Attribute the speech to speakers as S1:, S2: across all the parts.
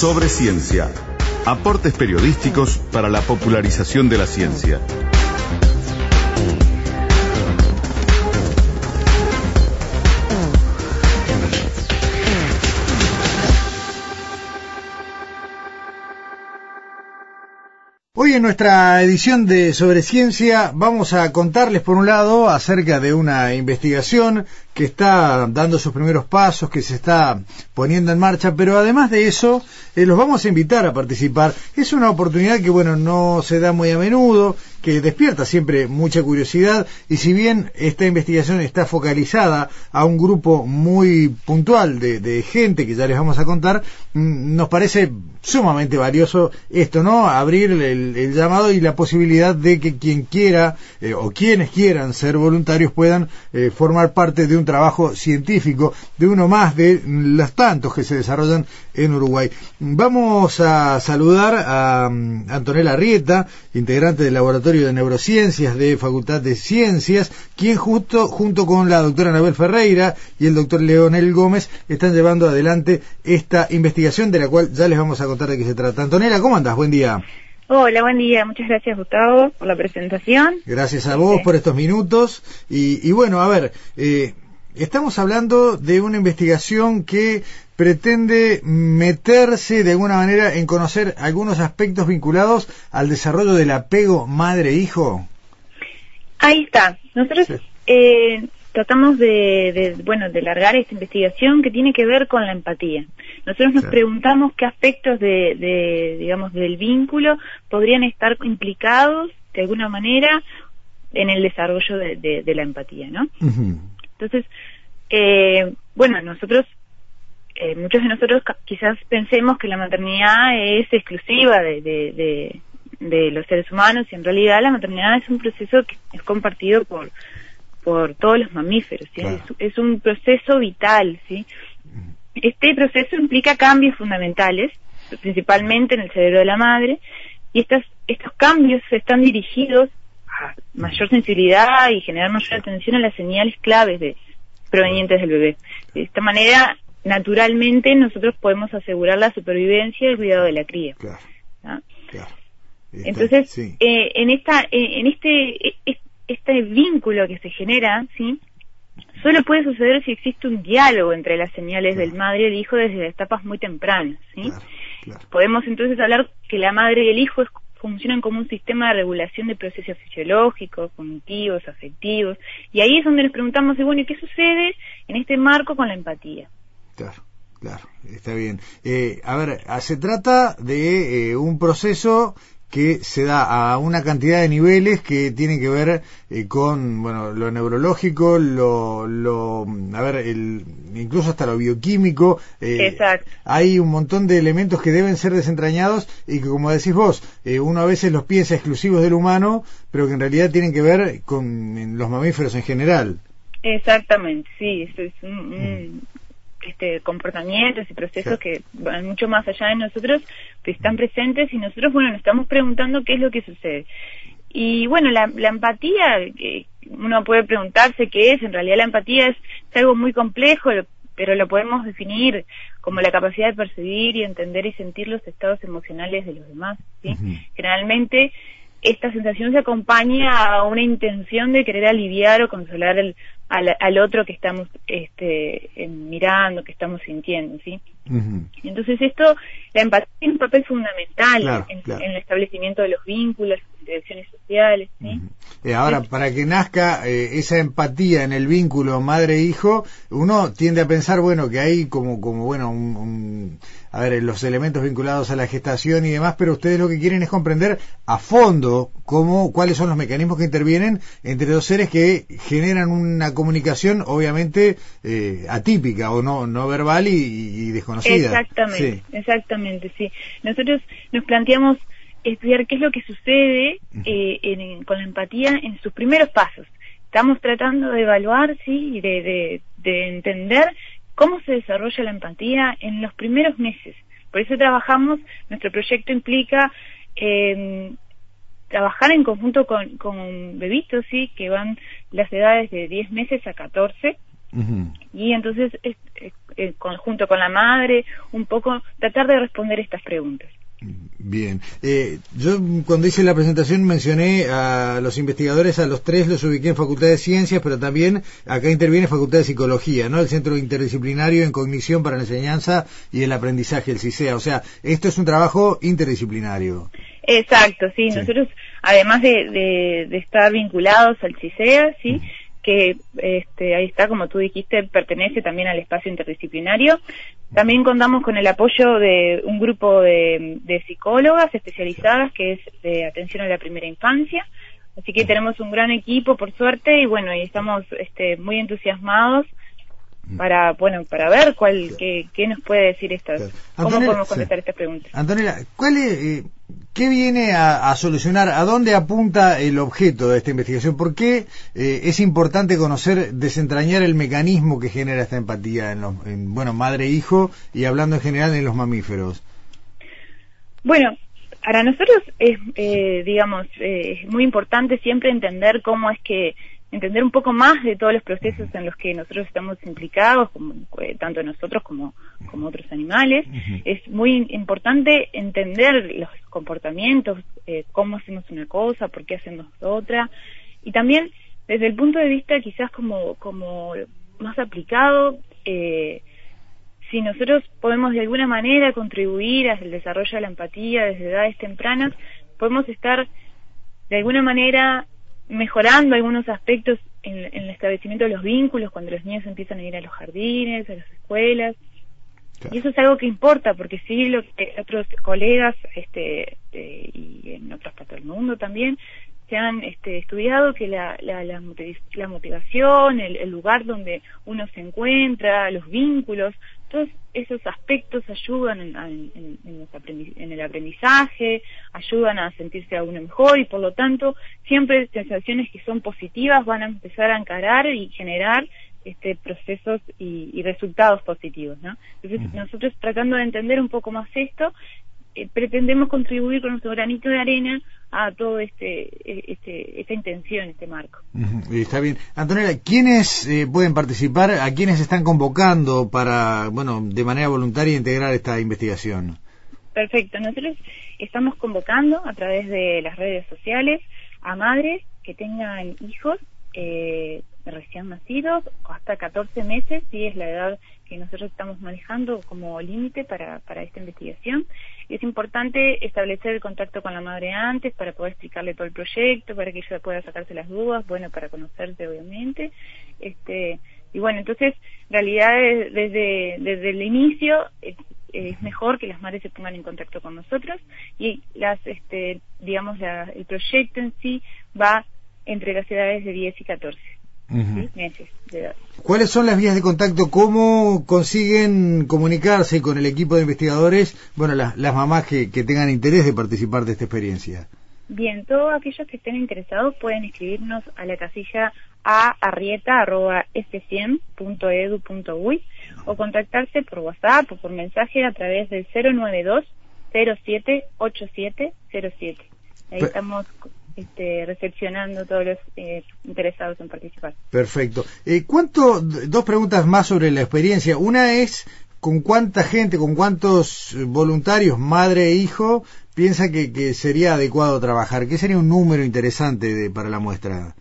S1: Sobre ciencia. Aportes periodísticos para la popularización de la ciencia.
S2: Hoy en nuestra edición de Sobre Ciencia vamos a contarles por un lado acerca de una investigación que está dando sus primeros pasos, que se está poniendo en marcha, pero además de eso eh, los vamos a invitar a participar. Es una oportunidad que bueno no se da muy a menudo, que despierta siempre mucha curiosidad y si bien esta investigación está focalizada a un grupo muy puntual de, gente que ya les vamos a contar, mm, nos parece sumamente valioso esto, ¿no? Abrir el, llamado y la posibilidad de que quien quiera eh, o quienes quieran ser voluntarios puedan eh, formar parte de un trabajo científico, de uno más de los tantos que se desarrollan en Uruguay. Vamos a saludar a mm, Antonella Rieta, integrante del Laboratorio de Neurociencias de Facultad de Ciencias, quien justo junto con la doctora Anabel Ferreira y el doctor Leonel Gómez están llevando adelante esta investigación de la cual ya les vamos a contar de qué se trata. Antonella, ¿cómo andas? Buen día.
S3: Hola, buen día. Muchas gracias, Gustavo, por la presentación.
S2: Gracias a vos por estos minutos. Y, bueno, a ver, eh, estamos hablando de una investigación que pretende meterse de alguna manera en conocer algunos aspectos vinculados al desarrollo del apego madre-hijo.
S3: Ahí está. Nosotros eh, tratamos de, bueno, de largar esta investigación que tiene que ver con la empatía. Nosotros nos preguntamos qué aspectos de, digamos, del vínculo podrían estar implicados de alguna manera en el desarrollo de, la empatía, ¿no? Entonces, eh, bueno, nosotros, eh, muchos de nosotros quizás pensemos que la maternidad es exclusiva de, de, de, los seres humanos y en realidad la maternidad es un proceso que es compartido por por todos los mamíferos, ¿sí? es, un proceso vital, ¿sí? Este proceso implica cambios fundamentales, principalmente en el cerebro de la madre, y estas, estos cambios están dirigidos mayor sensibilidad y generar mayor atención a las señales claves de, provenientes del bebé. De esta manera, naturalmente, nosotros podemos asegurar la supervivencia y el cuidado de la cría. Entonces, eh, en esta, eh, en este, e, este vínculo que se genera, ¿sí? Solo puede suceder si existe un diálogo entre las señales del madre y el hijo desde etapas muy tempranas, ¿sí? Podemos entonces hablar que la madre y el hijo funcionan como un sistema de regulación de procesos fisiológicos, cognitivos, afectivos, y ahí es donde nos preguntamos, bueno, ¿y qué sucede en este marco con la empatía?
S2: Claro. Claro, está bien. Eh, a ver, se trata de eh, un proceso que se da a una cantidad de niveles que tienen que ver eh, con bueno lo neurológico lo, lo a ver el, incluso hasta lo bioquímico
S3: eh,
S2: hay un montón de elementos que deben ser desentrañados y que como decís vos eh, uno a veces los piensa exclusivos del humano pero que en realidad tienen que ver con los mamíferos en general.
S3: Exactamente sí eso es un, mm este, comportamientos y procesos que van mucho más allá de nosotros, que están presentes y nosotros, bueno, nos estamos preguntando qué es lo que sucede. Y bueno, la, empatía, uno puede preguntarse qué es, en realidad la empatía es, algo muy complejo, pero lo podemos definir como la capacidad de percibir y entender y sentir los estados emocionales de los demás. ¿sí? Generalmente esta sensación se acompaña a una intención de querer aliviar o consolar el, al, otro que estamos este, mirando, que estamos sintiendo, ¿sí? Entonces esto, la empatía tiene un papel fundamental en, el establecimiento de los vínculos, interacciones sociales, ¿sí?
S2: Eh, ahora, para que nazca eh, esa empatía en el vínculo madre-hijo, uno tiende a pensar, bueno, que hay como, como bueno, un, a ver, los elementos vinculados a la gestación y demás, pero ustedes lo que quieren es comprender a fondo cómo, cuáles son los mecanismos que intervienen entre dos seres que generan una comunicación obviamente eh, atípica o no, no verbal y, desconocida.
S3: Exactamente, exactamente, sí. Nosotros nos planteamos estudiar qué es lo que sucede eh, con la empatía en sus primeros pasos. Estamos tratando de evaluar, sí, y de, de, entender cómo se desarrolla la empatía en los primeros meses. Por eso trabajamos, nuestro proyecto implica eh, trabajar en conjunto con, con bebitos, sí, que van las edades de 10 meses a 14. Y entonces eh, junto con la madre, un poco tratar de responder estas preguntas.
S2: Bien, eh, yo cuando hice la presentación mencioné a los investigadores, a los tres los ubiqué en Facultad de Ciencias, pero también acá interviene Facultad de Psicología, ¿no? El Centro Interdisciplinario en Cognición para la Enseñanza y el Aprendizaje, el CICEA. O sea, esto es un trabajo interdisciplinario.
S3: Exacto, sí. Nosotros, además de, de, estar vinculados al CICEA, sí, que este, ahí está, como tú dijiste, pertenece también al espacio interdisciplinario. También contamos con el apoyo de un grupo de, psicólogas especializadas que es de atención a la primera infancia. Así que tenemos un gran equipo, por suerte, y bueno, y estamos este, muy entusiasmados para bueno para ver cuál qué, nos puede decir estas cómo podemos contestar estas preguntas
S2: Antonella ¿cuál es, eh, qué viene a, solucionar a dónde apunta el objeto de esta investigación por qué eh, es importante conocer desentrañar el mecanismo que genera esta empatía en, los, bueno madre e hijo y hablando en general en los mamíferos
S3: bueno para nosotros es eh, digamos es muy importante siempre entender cómo es que entender un poco más de todos los procesos en los que nosotros estamos implicados, como, eh, tanto nosotros como, como otros animales. Es muy importante entender los comportamientos, eh, cómo hacemos una cosa, por qué hacemos otra, y también desde el punto de vista quizás como, como más aplicado, eh, si nosotros podemos de alguna manera contribuir al desarrollo de la empatía desde edades tempranas, podemos estar de alguna manera mejorando algunos aspectos en, el establecimiento de los vínculos cuando los niños empiezan a ir a los jardines, a las escuelas. Y eso es algo que importa, porque sí, lo que otros colegas este, eh, y en otras partes del mundo también se han este, estudiado que la, la, la, motivación, el, lugar donde uno se encuentra, los vínculos, todos esos aspectos ayudan en, en, el aprendizaje, ayudan a sentirse a uno mejor y por lo tanto siempre sensaciones que son positivas van a empezar a encarar y generar este, procesos y, resultados positivos, ¿no? Entonces nosotros tratando de entender un poco más esto, eh, pretendemos contribuir con nuestro granito de arena a todo este, e, este esta intención, este marco.
S2: Está bien. Antonella, ¿quiénes eh, pueden participar? ¿A quiénes están convocando para, bueno, de manera voluntaria integrar esta investigación?
S3: Perfecto. Nosotros estamos convocando a través de las redes sociales a madres que tengan hijos eh, recién nacidos hasta 14 meses, si es la edad que nosotros estamos manejando como límite para, para esta investigación. Y es importante establecer el contacto con la madre antes para poder explicarle todo el proyecto, para que ella pueda sacarse las dudas, bueno, para conocerse obviamente. Este, y bueno, entonces, en realidad desde, desde el inicio es, mejor que las madres se pongan en contacto con nosotros y las, este, digamos, el proyecto en sí va entre las edades de 10 y 14.
S2: ¿Cuáles son las vías de contacto? ¿Cómo consiguen comunicarse con el equipo de investigadores? Bueno, las, mamás que, tengan interés de participar de esta experiencia.
S3: Bien, todos aquellos que estén interesados pueden escribirnos a la casilla a arrieta.s100.edu.uy o contactarse por WhatsApp o por mensaje a través del 092 078707. Ahí estamos este, recepcionando todos los eh, interesados en participar.
S2: Perfecto. Eh, ¿Cuánto? Dos preguntas más sobre la experiencia. Una es con cuánta gente, con cuántos voluntarios, madre e hijo, piensa que, sería adecuado trabajar. ¿Qué sería un número interesante para la muestra?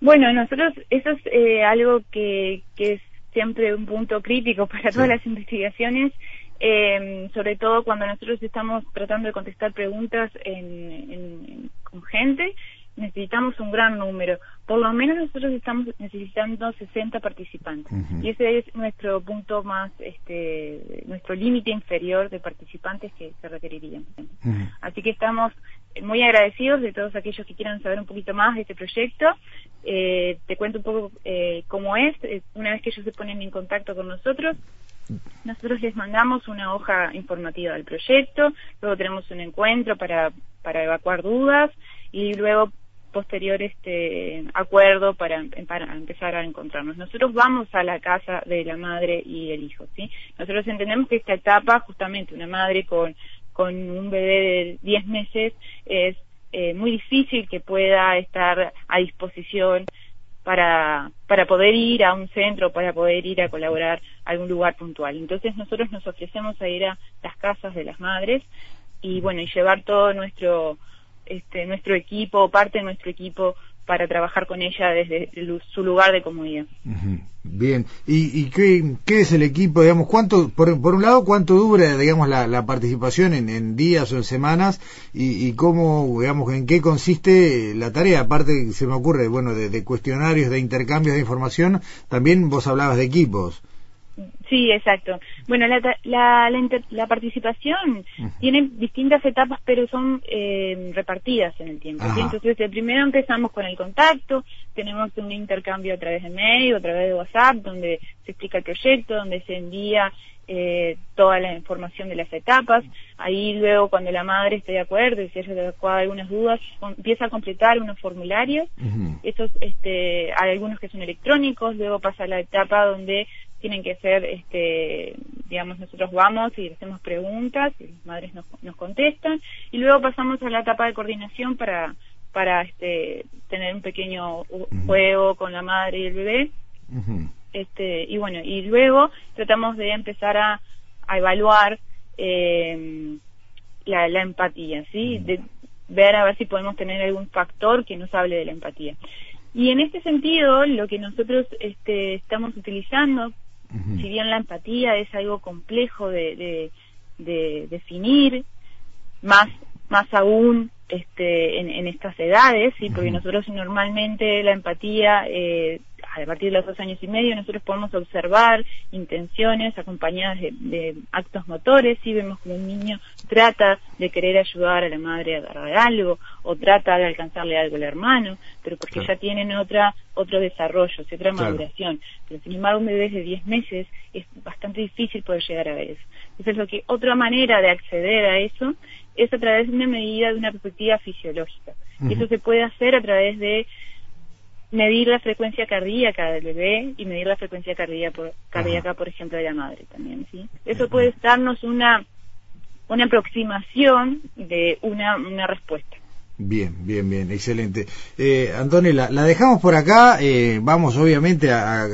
S3: Bueno, nosotros eso es eh, algo que, es siempre un punto crítico para todas las investigaciones eh, sobre todo cuando nosotros estamos tratando de contestar preguntas en, con gente, necesitamos un gran número. Por lo menos nosotros estamos necesitando 60 participantes. Y ese es nuestro punto más, este, nuestro límite inferior de participantes que se requerirían. Así que estamos muy agradecidos de todos aquellos que quieran saber un poquito más de este proyecto. Eh, te cuento un poco eh, cómo es. Eh, una vez que ellos se ponen en contacto con nosotros, nosotros les mandamos una hoja informativa del proyecto, luego tenemos un encuentro para, para evacuar dudas y luego posterior este acuerdo para, para empezar a encontrarnos. Nosotros vamos a la casa de la madre y el hijo, ¿sí? Nosotros entendemos que esta etapa, justamente una madre con, con un bebé de 10 meses, es eh, muy difícil que pueda estar a disposición para, para poder ir a un centro, para poder ir a colaborar a algún lugar puntual. Entonces nosotros nos ofrecemos a ir a las casas de las madres y bueno, y llevar todo nuestro, este, nuestro equipo, parte de nuestro equipo para trabajar con ella desde su lugar de comodidad.
S2: Bien, ¿y, y qué, es el equipo? Digamos, cuánto, por, un lado, cuánto dura, digamos, la, participación en, días o en semanas y, cómo, digamos, en qué consiste la tarea? Aparte, se me ocurre, bueno, de cuestionarios, de intercambios de información, también vos hablabas de equipos.
S3: Sí, exacto. Bueno, la, la, la, participación tiene distintas etapas, pero son eh, repartidas en el tiempo. Entonces, primero empezamos con el contacto, tenemos un intercambio a través de mail, a través de WhatsApp, donde se explica el proyecto, donde se envía eh, toda la información de las etapas. Ahí luego, cuando la madre esté de acuerdo y si ella le algunas dudas, empieza a completar unos formularios. Esos, este, hay algunos que son electrónicos, luego pasa la etapa donde tienen que ser, este, digamos, nosotros vamos y hacemos preguntas, y las madres nos, nos contestan, y luego pasamos a la etapa de coordinación para, para este, tener un pequeño juego con la madre y el bebé. Este, y bueno, y luego tratamos de empezar a, a evaluar eh, la, la empatía, ¿sí? De ver a ver si podemos tener algún factor que nos hable de la empatía. Y en este sentido, lo que nosotros este, estamos utilizando si bien la empatía es algo complejo de, definir, más, más aún este, en, estas edades, ¿sí? porque nosotros normalmente la empatía eh, a partir de los dos años y medio nosotros podemos observar intenciones acompañadas de, actos motores, si vemos como un niño trata de querer ayudar a la madre a agarrar algo o trata de alcanzarle algo al hermano, pero porque ya tienen otra otro desarrollo, otra maduración. Pero sin embargo un bebé de 10 meses es bastante difícil poder llegar a ver eso. Entonces lo que otra manera de acceder a eso es a través de una medida de una perspectiva fisiológica. Y eso se puede hacer a través de medir la frecuencia cardíaca del bebé y medir la frecuencia cardíaca, por, cardíaca por ejemplo, de la madre también, ¿sí? Eso puede darnos una, una aproximación de una, una respuesta.
S2: Bien, bien, bien, excelente. Eh, Antonio, la, dejamos por acá. Eh, vamos, obviamente, a,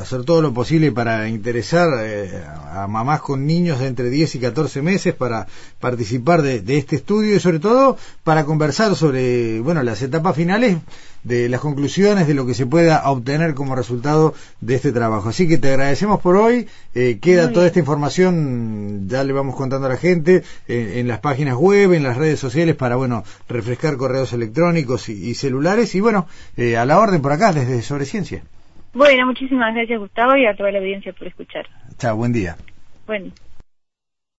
S2: hacer todo lo posible para interesar eh, a mamás con niños de entre 10 y 14 meses para participar de, de, este estudio y, sobre todo, para conversar sobre, bueno, las etapas finales de las conclusiones de lo que se pueda obtener como resultado de este trabajo. Así que te agradecemos por hoy. Eh, queda toda esta información, ya le vamos contando a la gente, eh, en las páginas web, en las redes sociales para, bueno, refrescar correos electrónicos y, celulares. Y bueno, eh, a la orden por acá, desde Sobre Ciencia.
S3: Bueno, muchísimas gracias Gustavo y a toda la audiencia por escuchar.
S2: Chao, buen día.
S3: Bueno.